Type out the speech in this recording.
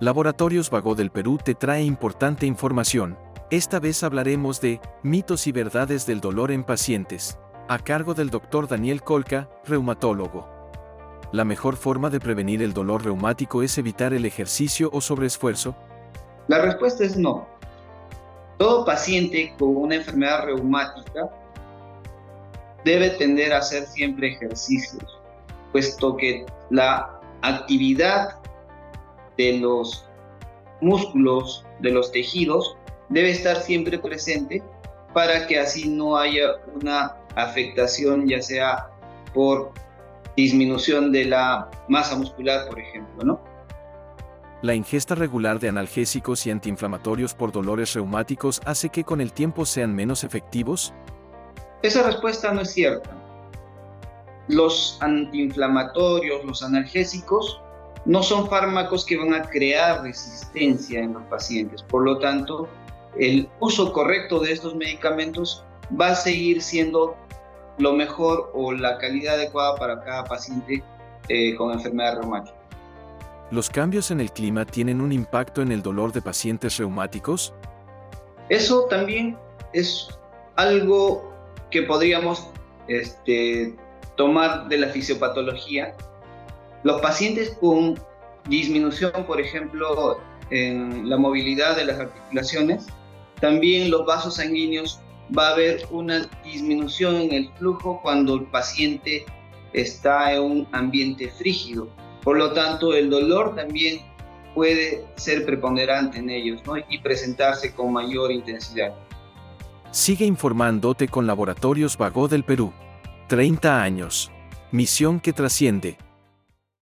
Laboratorios Vago del Perú te trae importante información. Esta vez hablaremos de mitos y verdades del dolor en pacientes, a cargo del doctor Daniel Colca, reumatólogo. ¿La mejor forma de prevenir el dolor reumático es evitar el ejercicio o sobreesfuerzo? La respuesta es no. Todo paciente con una enfermedad reumática debe tender a hacer siempre ejercicios, puesto que la actividad de los músculos, de los tejidos, debe estar siempre presente para que así no haya una afectación, ya sea por disminución de la masa muscular, por ejemplo, ¿no? La ingesta regular de analgésicos y antiinflamatorios por dolores reumáticos hace que con el tiempo sean menos efectivos? Esa respuesta no es cierta. Los antiinflamatorios, los analgésicos, no son fármacos que van a crear resistencia en los pacientes. Por lo tanto, el uso correcto de estos medicamentos va a seguir siendo lo mejor o la calidad adecuada para cada paciente eh, con enfermedad reumática. ¿Los cambios en el clima tienen un impacto en el dolor de pacientes reumáticos? Eso también es algo que podríamos este, tomar de la fisiopatología los pacientes con disminución, por ejemplo, en la movilidad de las articulaciones, también los vasos sanguíneos va a haber una disminución en el flujo cuando el paciente está en un ambiente frígido. Por lo tanto, el dolor también puede ser preponderante en ellos y presentarse con mayor intensidad. Sigue informándote con Laboratorios Vago del Perú. 30 años. Misión que trasciende.